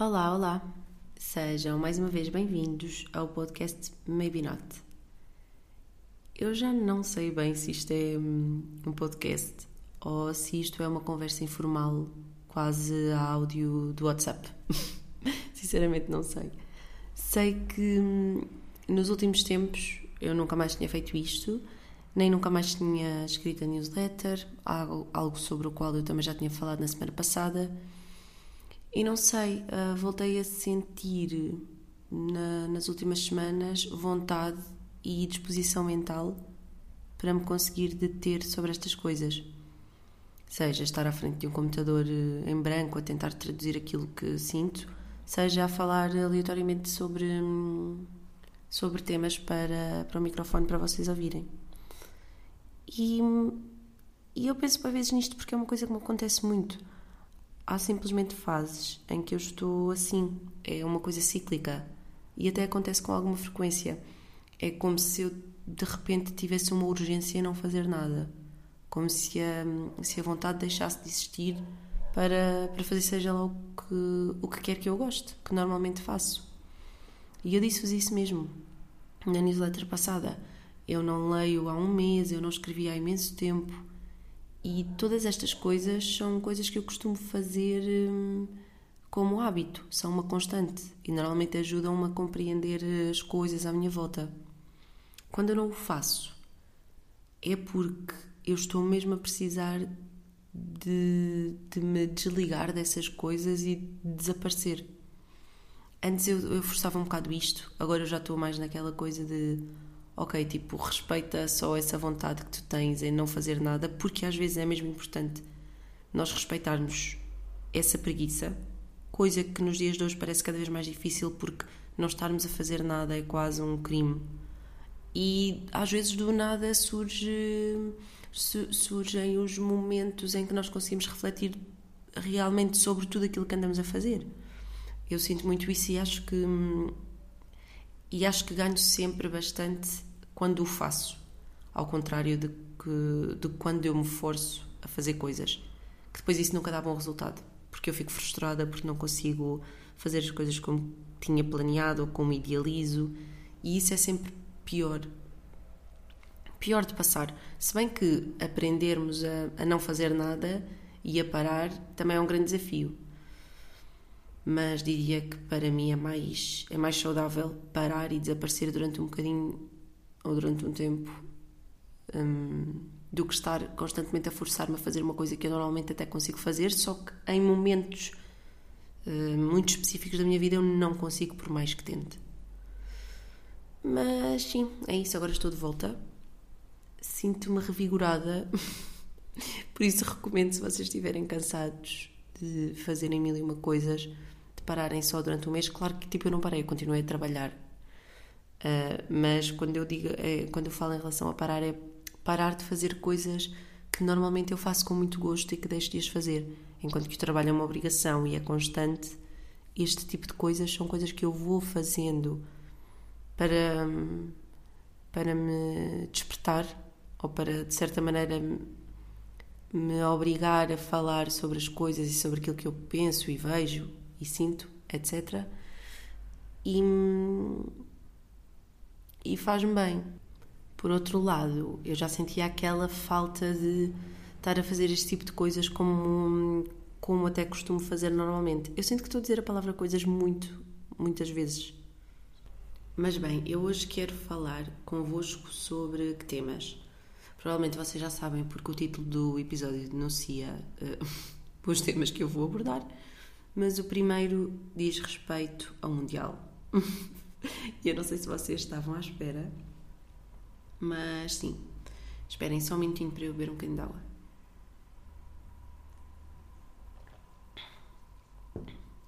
Olá, olá! Sejam mais uma vez bem-vindos ao podcast Maybe Not. Eu já não sei bem se isto é hum, um podcast ou se isto é uma conversa informal, quase áudio do WhatsApp. Sinceramente, não sei. Sei que hum, nos últimos tempos eu nunca mais tinha feito isto, nem nunca mais tinha escrito a newsletter, algo sobre o qual eu também já tinha falado na semana passada e não sei, uh, voltei a sentir na, nas últimas semanas vontade e disposição mental para me conseguir deter sobre estas coisas. Seja estar à frente de um computador eh, em branco a tentar traduzir aquilo que sinto, seja a falar aleatoriamente sobre, sobre temas para, para o microfone para vocês ouvirem. E, e eu penso para vezes nisto porque é uma coisa que me acontece muito há simplesmente fases em que eu estou assim. É uma coisa cíclica. E até acontece com alguma frequência. É como se eu de repente tivesse uma urgência em não fazer nada. Como se a, se a vontade deixasse de existir para, para fazer seja lá o que, o que quer que eu goste, que normalmente faço. E eu disse-vos isso mesmo na newsletter passada. Eu não leio há um mês, eu não escrevi há imenso tempo e todas estas coisas são coisas que eu costumo fazer hum, como hábito, são uma constante e normalmente ajudam-me a compreender as coisas à minha volta. Quando eu não o faço, é porque eu estou mesmo a precisar de, de me desligar dessas coisas e de desaparecer. Antes eu, eu forçava um bocado isto, agora eu já estou mais naquela coisa de ok, tipo, respeita só essa vontade que tu tens em não fazer nada, porque às vezes é mesmo importante nós respeitarmos essa preguiça, coisa que nos dias de hoje parece cada vez mais difícil porque não estarmos a fazer nada é quase um crime. E às vezes do nada surge, surgem os momentos em que nós conseguimos refletir realmente sobre tudo aquilo que andamos a fazer. Eu sinto muito isso e acho que e acho que ganho sempre bastante quando o faço, ao contrário de, que, de quando eu me forço a fazer coisas, que depois isso nunca dá bom resultado, porque eu fico frustrada porque não consigo fazer as coisas como tinha planeado ou como idealizo, e isso é sempre pior. Pior de passar. Se bem que aprendermos a, a não fazer nada e a parar também é um grande desafio. Mas diria que para mim é mais, é mais saudável parar e desaparecer durante um bocadinho ou durante um tempo um, do que estar constantemente a forçar-me a fazer uma coisa que eu normalmente até consigo fazer, só que em momentos uh, muito específicos da minha vida eu não consigo, por mais que tente. Mas sim, é isso. Agora estou de volta. Sinto-me revigorada. por isso recomendo, se vocês estiverem cansados de fazerem mil e uma coisas, de pararem só durante um mês. Claro que tipo, eu não parei, eu continuei a trabalhar Uh, mas quando eu digo, é, quando eu falo em relação a parar, é parar de fazer coisas que normalmente eu faço com muito gosto e que deixo de as fazer. Enquanto que o trabalho é uma obrigação e é constante, este tipo de coisas são coisas que eu vou fazendo para, para me despertar ou para, de certa maneira, me obrigar a falar sobre as coisas e sobre aquilo que eu penso e vejo e sinto, etc. E e faz-me bem. Por outro lado, eu já sentia aquela falta de estar a fazer este tipo de coisas como, como até costumo fazer normalmente. Eu sinto que estou a dizer a palavra coisas muito, muitas vezes. Mas bem, eu hoje quero falar convosco sobre que temas? Provavelmente vocês já sabem, porque o título do episódio denuncia uh, os temas que eu vou abordar, mas o primeiro diz respeito ao Mundial. E eu não sei se vocês estavam à espera, mas sim. Esperem só um minutinho para eu beber um bocadinho de água.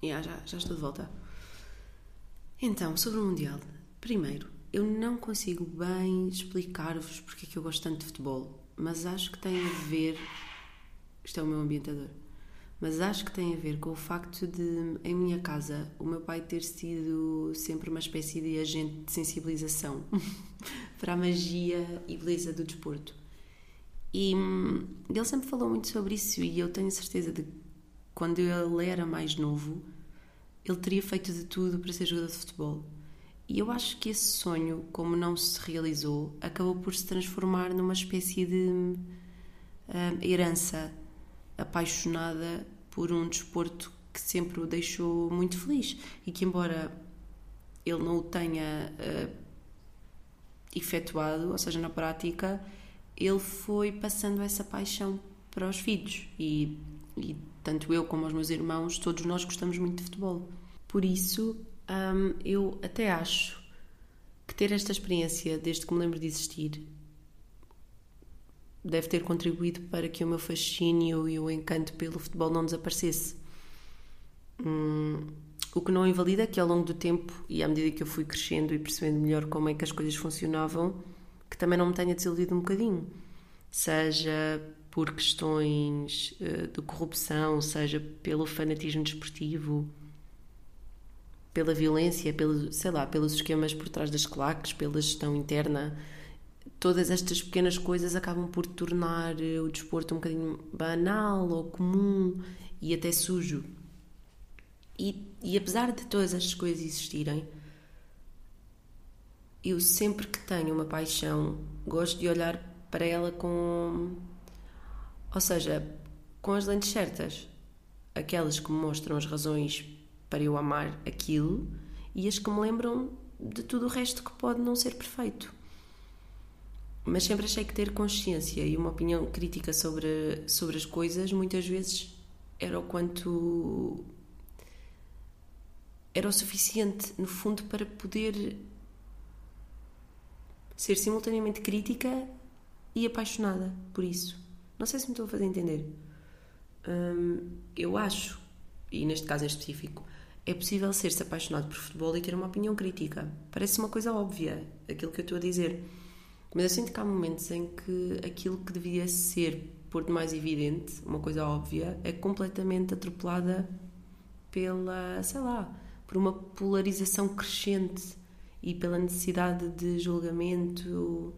Yeah, já, já estou de volta. Então, sobre o Mundial. Primeiro, eu não consigo bem explicar-vos porque é que eu gosto tanto de futebol, mas acho que tem a ver. Isto é o meu ambientador mas acho que tem a ver com o facto de, em minha casa, o meu pai ter sido sempre uma espécie de agente de sensibilização para a magia e beleza do desporto. E hum, ele sempre falou muito sobre isso, e eu tenho certeza de que quando ele era mais novo, ele teria feito de tudo para ser jogador de futebol. E eu acho que esse sonho, como não se realizou, acabou por se transformar numa espécie de uh, herança apaixonada por um desporto que sempre o deixou muito feliz e que, embora ele não o tenha uh, efetuado, ou seja, na prática, ele foi passando essa paixão para os filhos e, e tanto eu como os meus irmãos, todos nós gostamos muito de futebol. Por isso, um, eu até acho que ter esta experiência desde que me lembro de existir deve ter contribuído para que o meu fascínio e o encanto pelo futebol não desaparecesse. Hum, o que não invalida que ao longo do tempo e à medida que eu fui crescendo e percebendo melhor como é que as coisas funcionavam, que também não me tenha desiludido um bocadinho. Seja por questões uh, de corrupção, seja pelo fanatismo desportivo, pela violência, pelo, sei lá, pelos esquemas por trás das claques, pela gestão interna. Todas estas pequenas coisas acabam por tornar eh, o desporto um bocadinho banal ou comum e até sujo. E, e apesar de todas estas coisas existirem, eu sempre que tenho uma paixão gosto de olhar para ela com. Ou seja, com as lentes certas. Aquelas que me mostram as razões para eu amar aquilo e as que me lembram de tudo o resto que pode não ser perfeito. Mas sempre achei que ter consciência e uma opinião crítica sobre, sobre as coisas muitas vezes era o quanto era o suficiente, no fundo, para poder ser simultaneamente crítica e apaixonada por isso. Não sei se me estou a fazer entender. Hum, eu acho, e neste caso em específico, é possível ser-se apaixonado por futebol e ter uma opinião crítica. Parece uma coisa óbvia, aquilo que eu estou a dizer. Mas eu sinto que há momentos em que aquilo que devia ser por demais evidente, uma coisa óbvia, é completamente atropelada pela, sei lá, por uma polarização crescente e pela necessidade de julgamento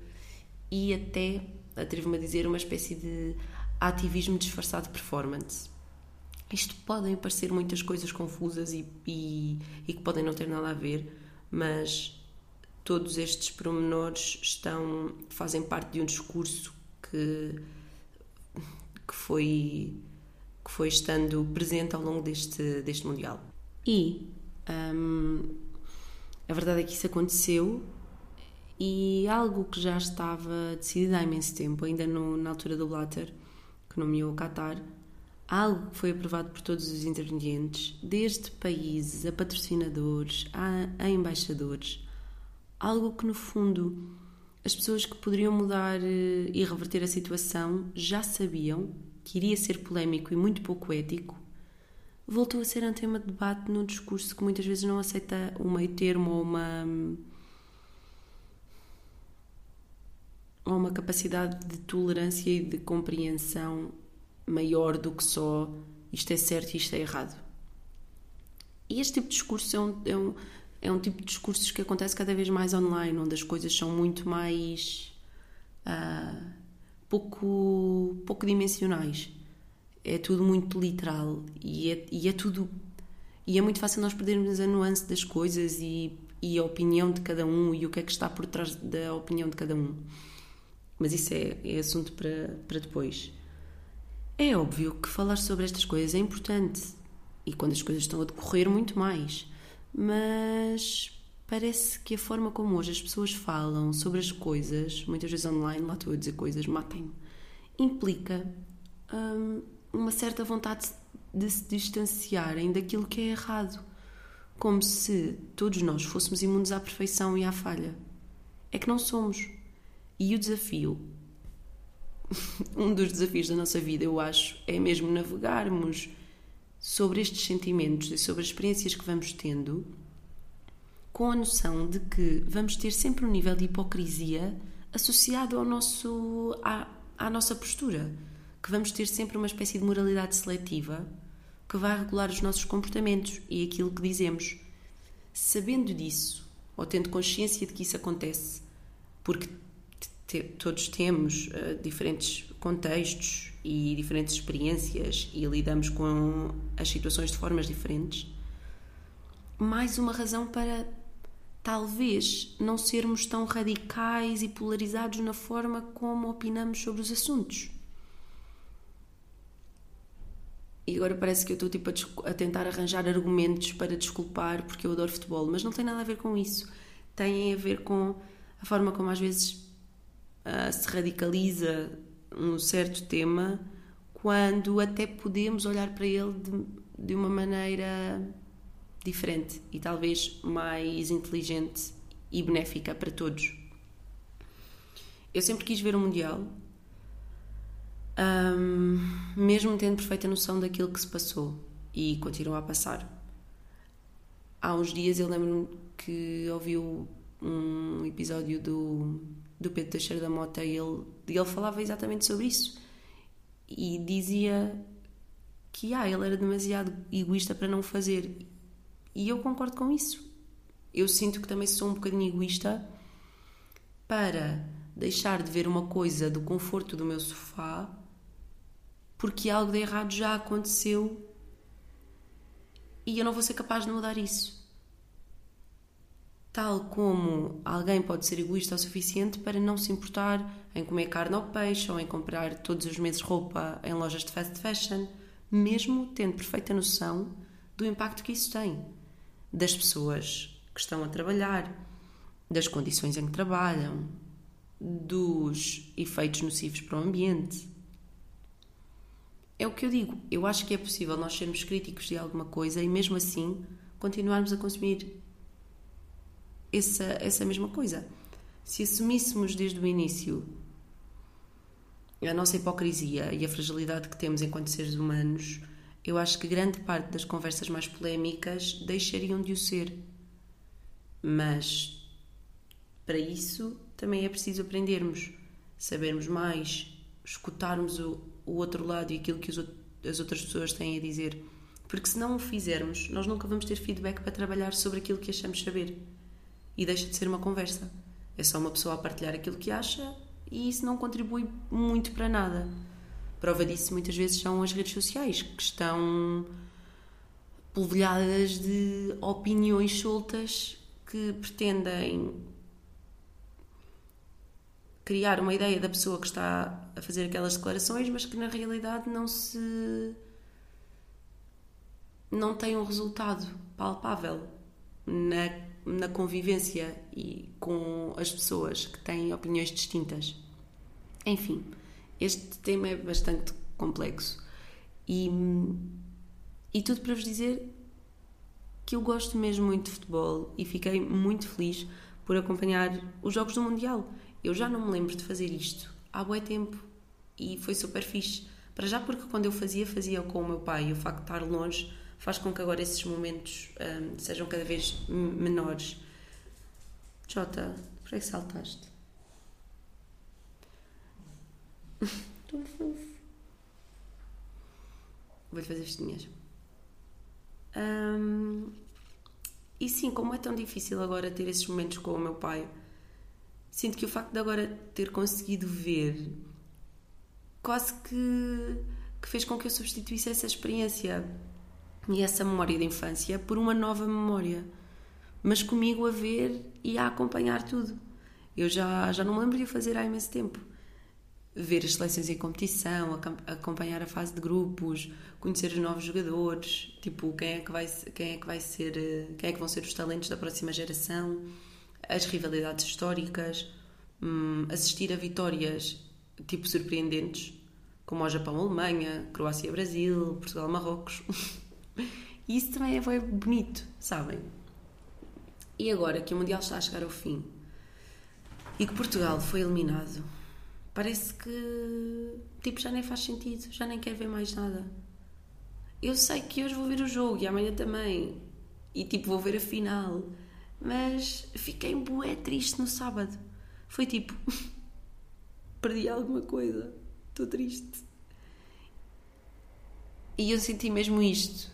e até, atrevo-me a dizer, uma espécie de ativismo disfarçado de performance. Isto podem parecer muitas coisas confusas e, e, e que podem não ter nada a ver, mas todos estes pormenores estão, fazem parte de um discurso que, que, foi, que foi estando presente ao longo deste, deste Mundial. E um, a verdade é que isso aconteceu e algo que já estava decidido há imenso tempo, ainda no, na altura do Blatter, que nomeou o Qatar, algo que foi aprovado por todos os intervenientes, desde países a patrocinadores a, a embaixadores, algo que no fundo as pessoas que poderiam mudar eh, e reverter a situação já sabiam que iria ser polémico e muito pouco ético voltou a ser um tema de debate num discurso que muitas vezes não aceita um meio termo ou uma ou uma capacidade de tolerância e de compreensão maior do que só isto é certo e isto é errado. E este tipo de discurso é um, é um, é um tipo de discursos que acontece cada vez mais online, onde as coisas são muito mais uh, pouco, pouco dimensionais é tudo muito literal e é, e é tudo. E é muito fácil nós perdermos a nuance das coisas e, e a opinião de cada um e o que é que está por trás da opinião de cada um. Mas isso é, é assunto para, para depois. É óbvio que falar sobre estas coisas é importante e quando as coisas estão a decorrer, muito mais. Mas parece que a forma como hoje as pessoas falam sobre as coisas, muitas vezes online, lá estou a dizer coisas, matem-me, implica hum, uma certa vontade de se distanciarem daquilo que é errado, como se todos nós fôssemos imunes à perfeição e à falha. É que não somos. E o desafio, um dos desafios da nossa vida, eu acho, é mesmo navegarmos sobre estes sentimentos e sobre as experiências que vamos tendo, com a noção de que vamos ter sempre um nível de hipocrisia associado ao nosso, à, à nossa postura que vamos ter sempre uma espécie de moralidade seletiva que vai regular os nossos comportamentos e aquilo que dizemos. Sabendo disso, ou tendo consciência de que isso acontece, porque todos temos uh, diferentes contextos e diferentes experiências e lidamos com as situações de formas diferentes, mais uma razão para talvez não sermos tão radicais e polarizados na forma como opinamos sobre os assuntos. E agora parece que eu estou tipo, a, a, tentar arranjar argumentos para desculpar porque eu adoro futebol, mas não tem nada a ver com isso. Tem a ver com a forma como às vezes uh, se radicaliza um certo tema quando até podemos olhar para ele de, de uma maneira diferente e talvez mais inteligente e benéfica para todos. Eu sempre quis ver o Mundial, um, mesmo tendo perfeita noção daquilo que se passou e continua a passar. Há uns dias eu lembro-me que ouvi um episódio do, do Pedro Teixeira da Mota e ele, ele falava exatamente sobre isso e dizia que ah, ele era demasiado egoísta para não fazer e eu concordo com isso. Eu sinto que também sou um bocadinho egoísta para deixar de ver uma coisa do conforto do meu sofá porque algo de errado já aconteceu e eu não vou ser capaz de mudar isso. Tal como alguém pode ser egoísta o suficiente para não se importar em comer carne ou peixe ou em comprar todos os meses roupa em lojas de fast fashion, mesmo tendo perfeita noção do impacto que isso tem, das pessoas que estão a trabalhar, das condições em que trabalham, dos efeitos nocivos para o ambiente é o que eu digo. Eu acho que é possível nós sermos críticos de alguma coisa e mesmo assim continuarmos a consumir essa, essa mesma coisa. Se assumíssemos desde o início a nossa hipocrisia e a fragilidade que temos enquanto seres humanos, eu acho que grande parte das conversas mais polémicas deixariam de o ser. Mas para isso também é preciso aprendermos, sabermos mais, escutarmos o, o outro lado e aquilo que os, as outras pessoas têm a dizer. Porque se não o fizermos, nós nunca vamos ter feedback para trabalhar sobre aquilo que achamos saber. E deixa de ser uma conversa. É só uma pessoa a partilhar aquilo que acha e isso não contribui muito para nada. Prova disso muitas vezes são as redes sociais, que estão polvilhadas de opiniões soltas que pretendem criar uma ideia da pessoa que está a fazer aquelas declarações, mas que na realidade não se. não tem um resultado palpável na, na convivência e com as pessoas que têm opiniões distintas. Enfim, este tema é bastante complexo e, e tudo para vos dizer que eu gosto mesmo muito de futebol e fiquei muito feliz por acompanhar os Jogos do Mundial eu já não me lembro de fazer isto há bué tempo e foi super fixe. Para já porque quando eu fazia, fazia com o meu pai e o facto de estar longe faz com que agora esses momentos um, sejam cada vez menores. Jota, por que saltaste? Tão fofo. Vou-lhe fazer vestinhas. Um, e sim, como é tão difícil agora ter esses momentos com o meu pai, sinto que o facto de agora ter conseguido ver quase que, que fez com que eu substituísse essa experiência e essa memória da infância por uma nova memória, mas comigo a ver e a acompanhar tudo. Eu já, já não me lembro de o fazer há imenso tempo. Ver as seleções em competição, acompanhar a fase de grupos, conhecer os novos jogadores, tipo quem é que vai, quem é que vai ser, eh, quem é que vão ser os talentos da próxima geração as rivalidades históricas, hum, assistir a vitórias tipo surpreendentes, como ao Japão-Alemanha, Croácia-Brasil, Portugal-Marrocos. e isso também é bonito, sabem? E agora que o Mundial está a chegar ao fim e que Portugal foi eliminado, parece que tipo já nem faz sentido, já nem quero ver mais nada. Eu sei que hoje vou ver o jogo e amanhã também. E tipo, vou ver a final. Mas fiquei bué triste no sábado. Foi tipo, perdi alguma coisa, estou triste. E eu senti mesmo isto.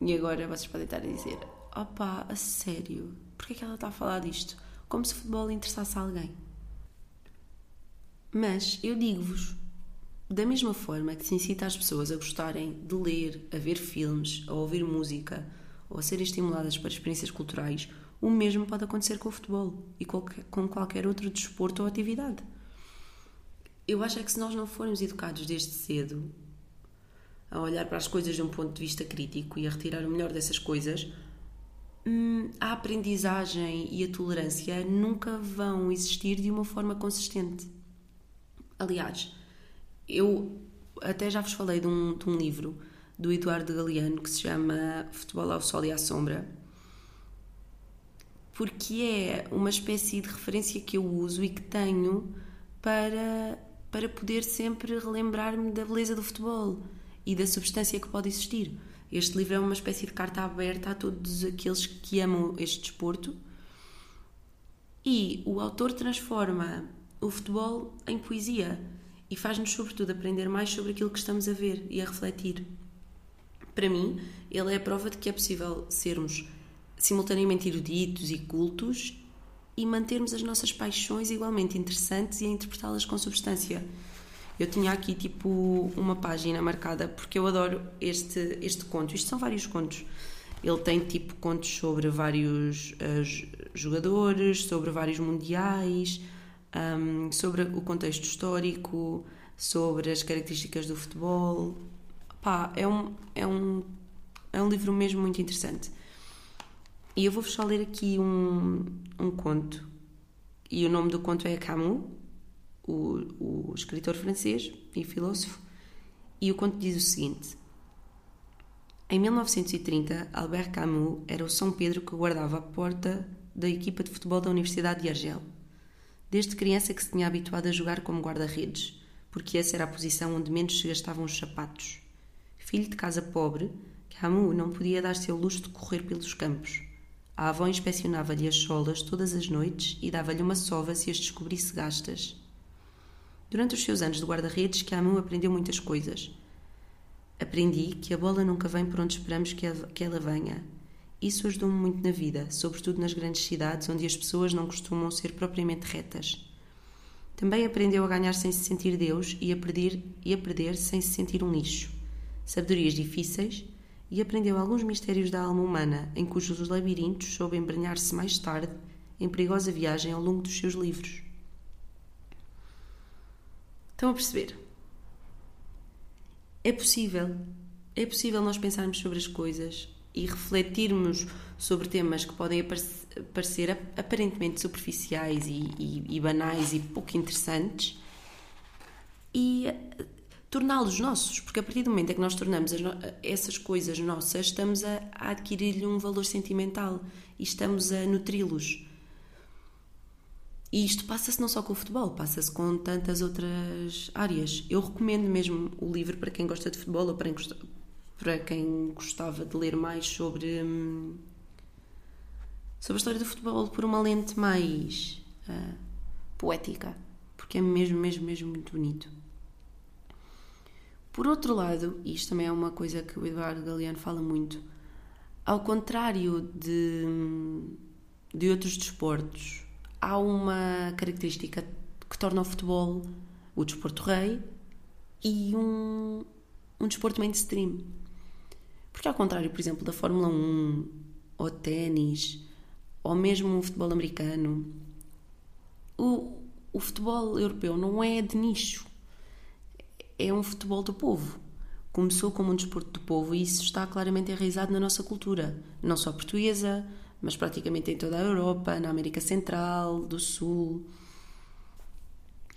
E agora vocês podem estar a dizer: opá, a sério, porquê é que ela está a falar disto? Como se futebol interessasse a alguém. Mas eu digo-vos, da mesma forma que se incita as pessoas a gostarem de ler, a ver filmes, a ouvir música ou a serem estimuladas para experiências culturais, o mesmo pode acontecer com o futebol e com qualquer outro desporto ou atividade. Eu acho é que se nós não formos educados desde cedo a olhar para as coisas de um ponto de vista crítico e a retirar o melhor dessas coisas, hum, a aprendizagem e a tolerância nunca vão existir de uma forma consistente. Aliás, eu até já vos falei de um, de um livro do Eduardo Galeano que se chama Futebol ao Sol e à Sombra, porque é uma espécie de referência que eu uso e que tenho para, para poder sempre relembrar-me da beleza do futebol e da substância que pode existir. Este livro é uma espécie de carta aberta a todos aqueles que amam este desporto. E o autor transforma o futebol em poesia e faz-nos, sobretudo, aprender mais sobre aquilo que estamos a ver e a refletir. Para mim, ele é a prova de que é possível sermos simultaneamente eruditos e cultos e mantermos as nossas paixões igualmente interessantes e a interpretá-las com substância. Eu tinha aqui tipo uma página marcada porque eu adoro este, este conto. Isto são vários contos. Ele tem tipo contos sobre vários uh, jogadores, sobre vários mundiais, um, sobre o contexto histórico, sobre as características do futebol. Pá, é um, é um, é um livro mesmo muito interessante. E eu vou-vos só ler aqui um, um conto. E o nome do conto é Camus, o, o escritor francês e filósofo, e o conto diz o seguinte: Em 1930, Albert Camus era o São Pedro que guardava a porta da equipa de futebol da Universidade de Argel. Desde criança que se tinha habituado a jogar como guarda-redes, porque essa era a posição onde menos se gastavam os sapatos. Filho de casa pobre, Camus não podia dar-se ao luxo de correr pelos campos. A avó inspecionava-lhe as solas todas as noites e dava-lhe uma sova se as descobrisse gastas. Durante os seus anos de guarda-redes, Camus aprendeu muitas coisas. Aprendi que a bola nunca vem por onde esperamos que ela venha. Isso ajudou-me muito na vida, sobretudo nas grandes cidades onde as pessoas não costumam ser propriamente retas. Também aprendeu a ganhar sem se sentir Deus e a perder, e a perder sem se sentir um lixo. Sabedorias difíceis e aprendeu alguns mistérios da alma humana, em cujos labirintos soube embrenhar-se mais tarde em perigosa viagem ao longo dos seus livros. Estão a perceber? É possível. É possível nós pensarmos sobre as coisas e refletirmos sobre temas que podem parecer aparentemente superficiais e, e, e banais e pouco interessantes e eh, torná-los nossos, porque a partir do momento em que nós tornamos essas coisas nossas, estamos a, a adquirir-lhe um valor sentimental e estamos a nutri-los. E isto passa-se não só com o futebol, passa-se com tantas outras áreas. Eu recomendo mesmo o livro para quem gosta de futebol ou para quem, para quem gostava de ler mais sobre, hum, sobre a história do futebol por uma lente mais uh, poética, porque é mesmo, mesmo, mesmo muito bonito. Por outro lado, e isto também é uma coisa que o Eduardo Galeano fala muito, ao contrário de, hum, de outros desportos, há uma característica que torna o futebol o desporto rei e um, um desporto mainstream. Porque, ao contrário, por exemplo, da Fórmula 1 ou ténis ou mesmo o futebol americano, o, o futebol europeu não é de nicho, é um futebol do povo. Começou como um desporto do povo e isso está claramente enraizado na nossa cultura, não só portuguesa, mas praticamente em toda a Europa, na América Central, do Sul.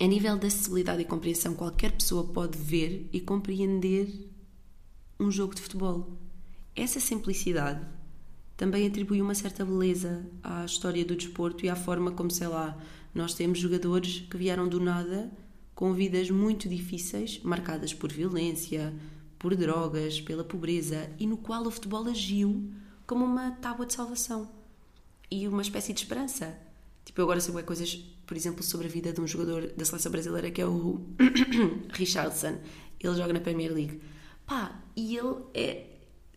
A nível de acessibilidade e compreensão, qualquer pessoa pode ver e compreender um jogo de futebol. Essa simplicidade também atribui uma certa beleza à história do desporto e à forma como, sei lá, nós temos jogadores que vieram do nada com vidas muito difíceis, marcadas por violência, por drogas, pela pobreza e no qual o futebol agiu como uma tábua de salvação e uma espécie de esperança. Tipo, eu agora sei coisas, por exemplo, sobre a vida de um jogador da seleção brasileira que é o Richardson. Ele joga na Premier League. Pá, e ele é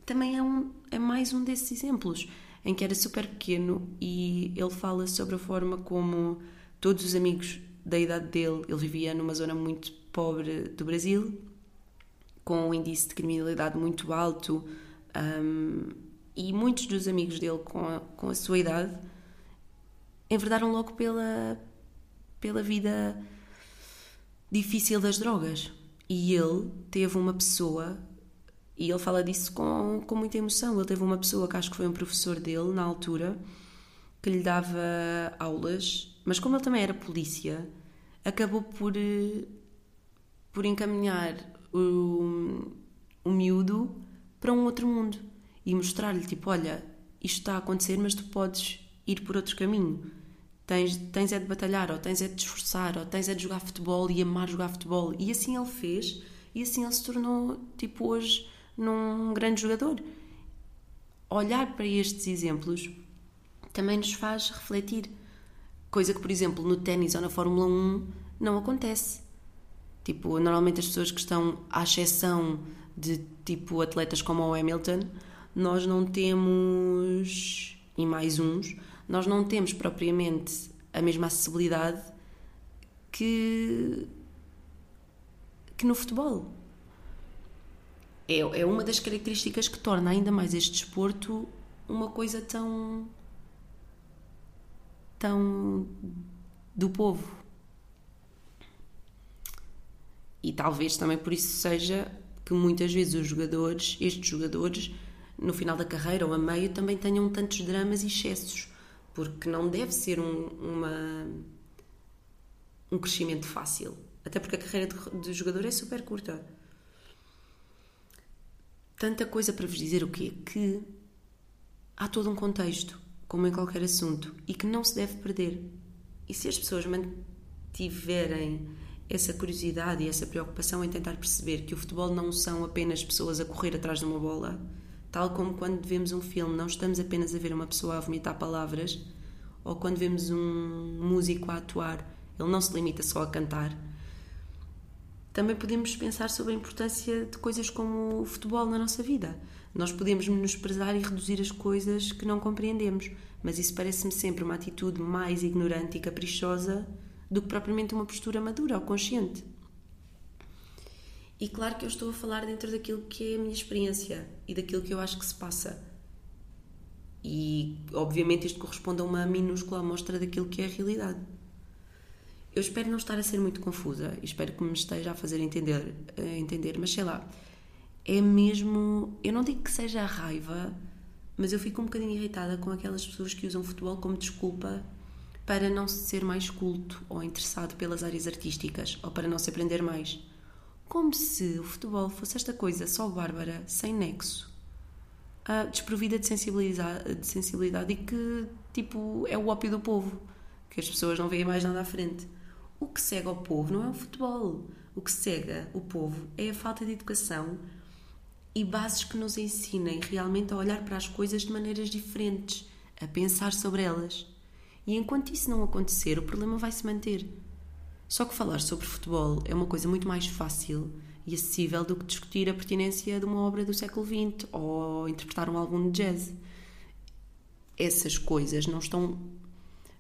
também é, um, é mais um desses exemplos em que era super pequeno e ele fala sobre a forma como todos os amigos da idade dele, ele vivia numa zona muito pobre do Brasil, com um índice de criminalidade muito alto, um, e muitos dos amigos dele com a, com a sua idade enverdaram logo pela, pela vida difícil das drogas. E ele teve uma pessoa, e ele fala disso com, com muita emoção. Ele teve uma pessoa que acho que foi um professor dele na altura, que lhe dava aulas, mas como ele também era polícia, acabou por, por encaminhar o, o miúdo para um outro mundo e mostrar-lhe: tipo, olha, isto está a acontecer, mas tu podes ir por outro caminho. Tens, tens é de batalhar, ou tens é de te esforçar, ou tens é de jogar futebol e amar jogar futebol. E assim ele fez, e assim ele se tornou, tipo, hoje, num grande jogador. Olhar para estes exemplos também nos faz refletir. Coisa que, por exemplo, no ténis ou na Fórmula 1 não acontece. Tipo, normalmente as pessoas que estão à exceção de tipo atletas como o Hamilton, nós não temos, e mais uns, nós não temos propriamente a mesma acessibilidade que, que no futebol. É, é uma das características que torna ainda mais este desporto uma coisa tão. tão. do povo. E talvez também por isso seja que muitas vezes os jogadores, estes jogadores, no final da carreira ou a meio, também tenham tantos dramas e excessos porque não deve ser um, uma, um crescimento fácil. Até porque a carreira de, de jogador é super curta. Tanta coisa para vos dizer o quê? Que há todo um contexto, como em qualquer assunto, e que não se deve perder. E se as pessoas mantiverem essa curiosidade e essa preocupação em tentar perceber que o futebol não são apenas pessoas a correr atrás de uma bola, Tal como quando vemos um filme, não estamos apenas a ver uma pessoa a vomitar palavras, ou quando vemos um músico a atuar, ele não se limita só a cantar. Também podemos pensar sobre a importância de coisas como o futebol na nossa vida. Nós podemos menosprezar e reduzir as coisas que não compreendemos, mas isso parece-me sempre uma atitude mais ignorante e caprichosa do que propriamente uma postura madura ou consciente. E claro que eu estou a falar dentro daquilo que é a minha experiência e daquilo que eu acho que se passa. E obviamente isto corresponde a uma minúscula amostra daquilo que é a realidade. Eu espero não estar a ser muito confusa e espero que me esteja a fazer entender, a entender, mas sei lá, é mesmo. Eu não digo que seja a raiva, mas eu fico um bocadinho irritada com aquelas pessoas que usam futebol como desculpa para não ser mais culto ou interessado pelas áreas artísticas ou para não se aprender mais como se o futebol fosse esta coisa só bárbara, sem nexo, uh, desprovida de sensibilidade, de sensibilidade e que, tipo, é o ópio do povo, que as pessoas não veem mais nada à frente. O que cega o povo não é o futebol. O que cega o povo é a falta de educação e bases que nos ensinem realmente a olhar para as coisas de maneiras diferentes, a pensar sobre elas. E enquanto isso não acontecer, o problema vai se manter. Só que falar sobre futebol é uma coisa muito mais fácil e acessível do que discutir a pertinência de uma obra do século XX ou interpretar um álbum de jazz. Essas coisas não estão,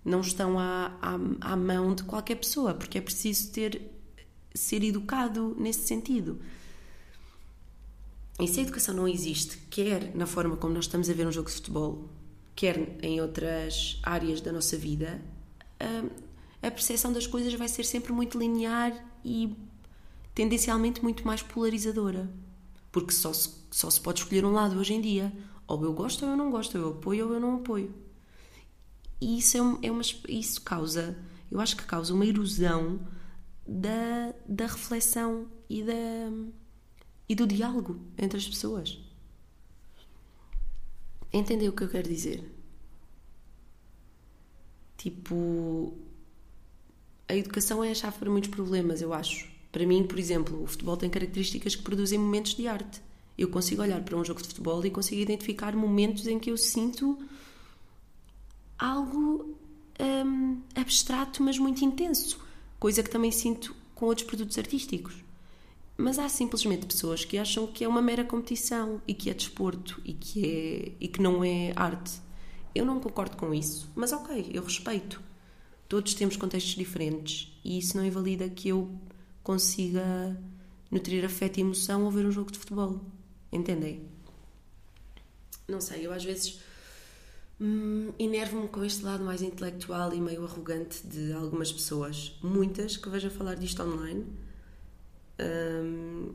não estão à, à, à mão de qualquer pessoa, porque é preciso ter, ser educado nesse sentido. E se a educação não existe, quer na forma como nós estamos a ver um jogo de futebol, quer em outras áreas da nossa vida, hum, a percepção das coisas vai ser sempre muito linear e tendencialmente muito mais polarizadora. Porque só se, só se pode escolher um lado hoje em dia. Ou eu gosto ou eu não gosto, ou eu apoio ou eu não apoio. E isso, é, é uma, isso causa, eu acho que causa uma erosão da, da reflexão e, da, e do diálogo entre as pessoas. Entendeu o que eu quero dizer? Tipo, a educação é a chave para muitos problemas, eu acho. Para mim, por exemplo, o futebol tem características que produzem momentos de arte. Eu consigo olhar para um jogo de futebol e consigo identificar momentos em que eu sinto algo hum, abstrato, mas muito intenso. Coisa que também sinto com outros produtos artísticos. Mas há simplesmente pessoas que acham que é uma mera competição e que é desporto e que, é, e que não é arte. Eu não concordo com isso, mas ok, eu respeito. Todos temos contextos diferentes e isso não invalida que eu consiga nutrir afeto e emoção ao ver um jogo de futebol. Entendem? não sei, eu às vezes hum, enervo-me com este lado mais intelectual e meio arrogante de algumas pessoas, muitas que vejo a falar disto online, hum,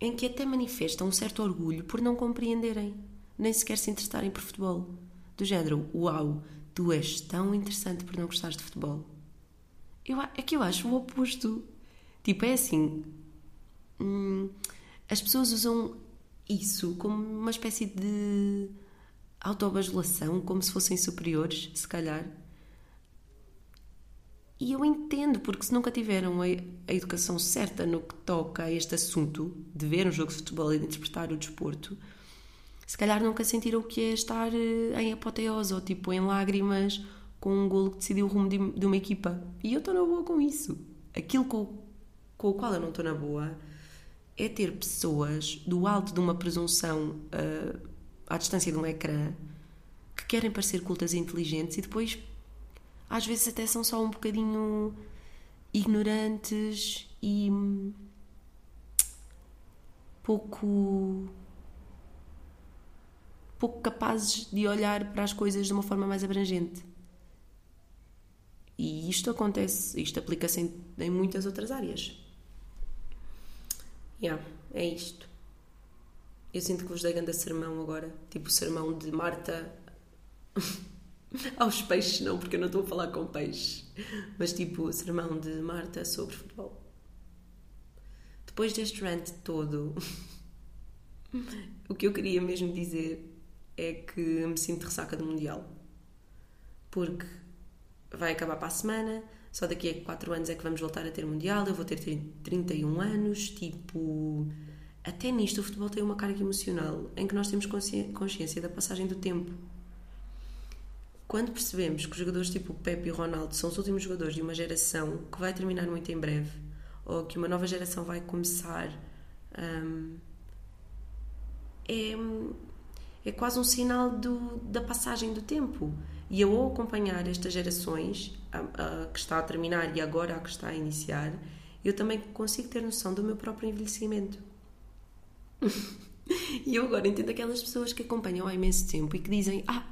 em que até manifestam um certo orgulho por não compreenderem, nem sequer se interessarem por futebol. Do género, uau, tu és tão interessante por não gostares de futebol. Eu, é que eu acho o oposto. Tipo, é assim. Hum, as pessoas usam isso como uma espécie de autobajulação, como se fossem superiores, se calhar. E eu entendo, porque se nunca tiveram a, a, educação certa no que toca a este assunto, de ver um jogo de futebol e de interpretar o desporto, se calhar nunca sentiram o que é estar eh, em apoteose ou tipo em lágrimas com um golo que decidiu o rumo de, uma equipa. E eu estou na boa com isso. Aquilo com, com o qual eu não estou na boa é ter pessoas do alto de uma presunção uh, à distância de um ecrã que querem parecer cultas e inteligentes e depois às vezes até são só um bocadinho ignorantes e pouco pouco capazes de olhar para as coisas de uma forma mais abrangente. E isto acontece, isto aplica-se em, em, muitas outras áreas. Yeah, é isto. Eu sinto que vos dei grande sermão agora, tipo sermão de Marta aos peixes, não, porque eu não estou a falar com peixes, mas tipo sermão de Marta sobre futebol. Depois deste rant todo, o que eu queria mesmo dizer é que me sinto ressaca do Mundial. Porque vai acabar para a semana, só daqui a 4 anos é que vamos voltar a ter Mundial, eu vou ter 31 anos, tipo. Até nisto o futebol tem uma carga emocional em que nós temos consciência da passagem do tempo. Quando percebemos que os jogadores tipo Pepe e Ronaldo são os últimos jogadores de uma geração que vai terminar muito em breve, ou que uma nova geração vai começar, hum, é, é quase um sinal do, da passagem do tempo. E eu, ao acompanhar estas gerações, a, a, que está a terminar e agora a que está a iniciar, eu também consigo ter noção do meu próprio envelhecimento. e eu agora entendo aquelas pessoas que acompanham há imenso tempo e que dizem: Ah,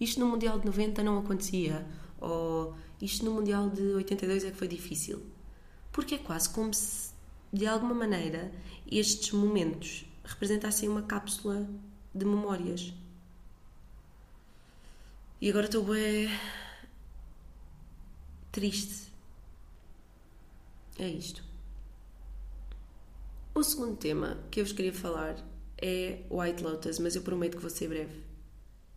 isto no Mundial de 90 não acontecia, ou isto no Mundial de 82 é que foi difícil. Porque é quase como se, de alguma maneira, estes momentos representassem uma cápsula de memórias. E agora estou bem triste. É isto. O segundo tema que eu vos queria falar é White Lotus, mas eu prometo que vou ser breve.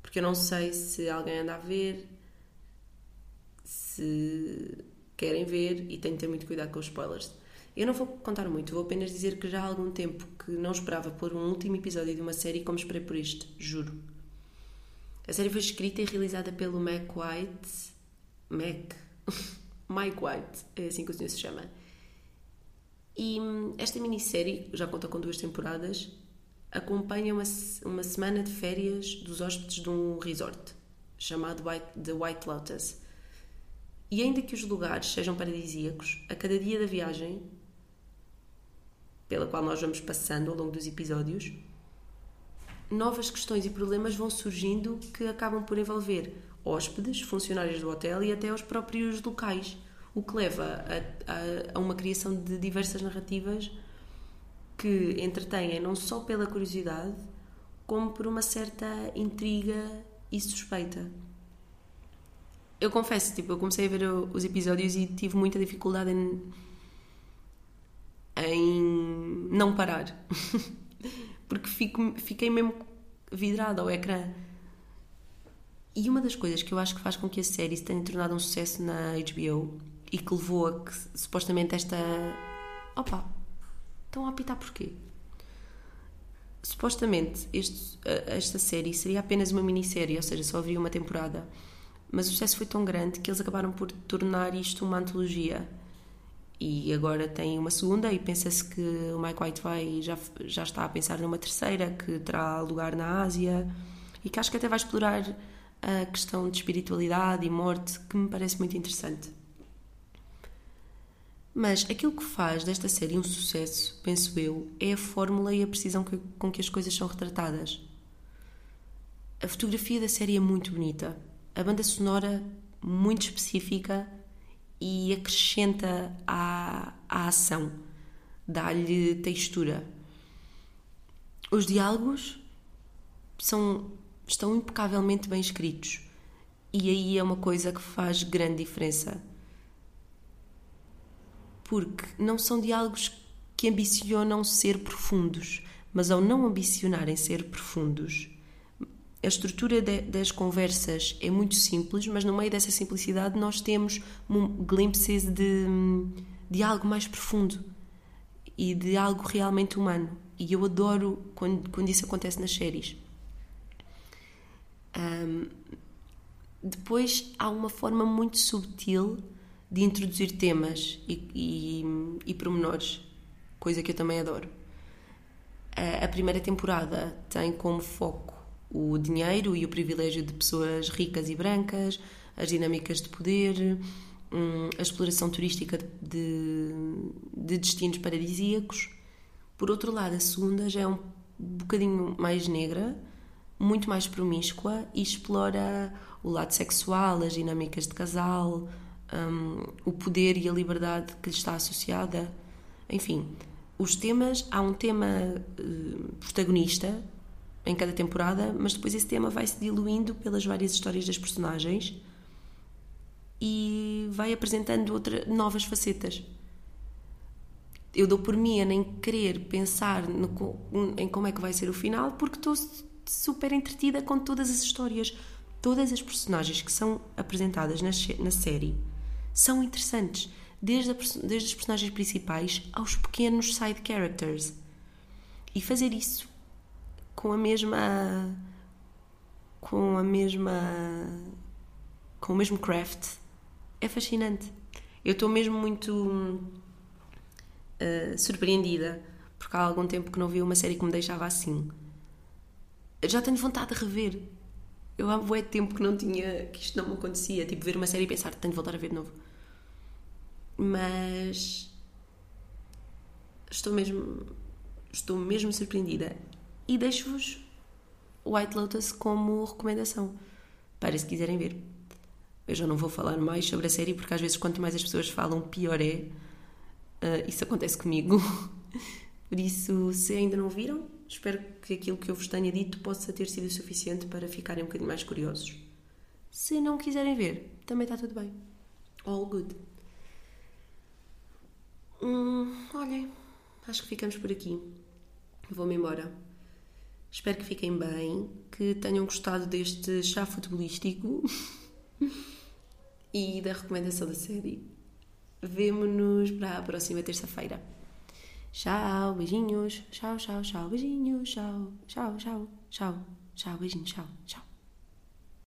Porque eu não sei se alguém anda a ver, se querem ver e tenho de ter muito cuidado com os spoilers. Eu não vou contar muito, vou apenas dizer que já há algum tempo que não esperava por um último episódio de uma série como esperei por este, juro. A série foi escrita e realizada pelo Mac White. Mac. Mike White, é assim que o senhor se chama. E hum, esta minissérie, já conta com duas temporadas, acompanha uma, uma semana de férias dos hóspedes de um resort chamado White, The White Lotus. E ainda que os lugares sejam paradisíacos, a cada dia da viagem pela qual nós vamos passando ao longo dos episódios, novas questões e problemas vão surgindo que acabam por envolver hóspedes, funcionários do hotel e até os próprios locais, o que leva a, a, a uma criação de diversas narrativas que entretêm não só pela curiosidade, como por uma certa intriga e suspeita. Eu confesso, tipo, eu comecei a ver os episódios e tive muita dificuldade em em não parar. Porque fico, fiquei mesmo vidrada ao ecrã. E uma das coisas que eu acho que faz com que a série se tenha tornado um sucesso na HBO e que levou a que supostamente esta. Opa! Estão a apitar porquê? Supostamente este, esta série seria apenas uma minissérie, ou seja, só haveria uma temporada. Mas o sucesso foi tão grande que eles acabaram por tornar isto uma antologia e agora tem uma segunda e pensa-se que o Mike White vai, já, já está a pensar numa terceira que terá lugar na Ásia e que acho que até vai explorar a questão de espiritualidade e morte que me parece muito interessante. Mas aquilo que faz desta série um sucesso, penso eu, é a fórmula e a precisão que, com que as coisas são retratadas. A fotografia da série é muito bonita. A banda sonora muito específica e acrescenta à, à ação, dá-lhe textura. Os diálogos são, estão impecavelmente bem escritos e aí é uma coisa que faz grande diferença. Porque não são diálogos que ambicionam ser profundos, mas ao não ambicionarem ser profundos, a estrutura de, das conversas é muito simples, mas no meio dessa simplicidade nós temos glimpses de, de algo mais profundo e de algo realmente humano. E eu adoro quando, quando isso acontece nas séries. Um, depois há uma forma muito subtil de introduzir temas e, e, e pormenores, coisa que eu também adoro. A, a primeira temporada tem como foco o dinheiro e o privilégio de pessoas ricas e brancas, as dinâmicas de poder, hum, a exploração turística de, de destinos paradisíacos. Por outro lado, a segunda já é um bocadinho mais negra, muito mais promíscua e explora o lado sexual, as dinâmicas de casal, um, o poder e a liberdade que lhe está associada. Enfim, os temas, há um tema uh, protagonista em cada temporada, mas depois esse tema vai se diluindo pelas várias histórias das personagens e vai apresentando outra, novas facetas. Eu dou por mim a nem querer pensar no, em como é que vai ser o final, porque estou super entretida com todas as histórias. Todas as personagens que são apresentadas na, na série são interessantes, desde, a, desde os personagens principais aos pequenos side characters. E fazer isso com a mesma com a mesma com o mesmo craft é fascinante. Eu estou mesmo muito uh, surpreendida porque há algum tempo que não vi uma série que me deixava assim. Já tenho vontade de rever. Eu há muito tempo que não tinha que isto não me acontecia, tipo ver uma série e pensar tenho de voltar a ver de novo. Mas estou mesmo estou mesmo surpreendida e deixo-vos White Lotus como recomendação para se quiserem ver. Eu já não vou falar mais sobre a série porque às vezes quanto mais as pessoas falam, pior é. Uh, isso acontece comigo. Por isso, se ainda não viram, espero que aquilo que eu vos tenha dito possa ter sido suficiente para ficarem um bocadinho mais curiosos. Se não quiserem ver, também está tudo bem. All good. Hum, olhem, acho que ficamos por aqui. Vou-me embora. Espero que fiquem bem, que tenham gostado deste chá futebolístico e da recomendação da série. Vemo-nos para a próxima terça-feira. Tchau, beijinhos. Tchau, tchau, tchau, beijinhos. Tchau, tchau, tchau, tchau, tchau, beijinhos. Tchau, tchau.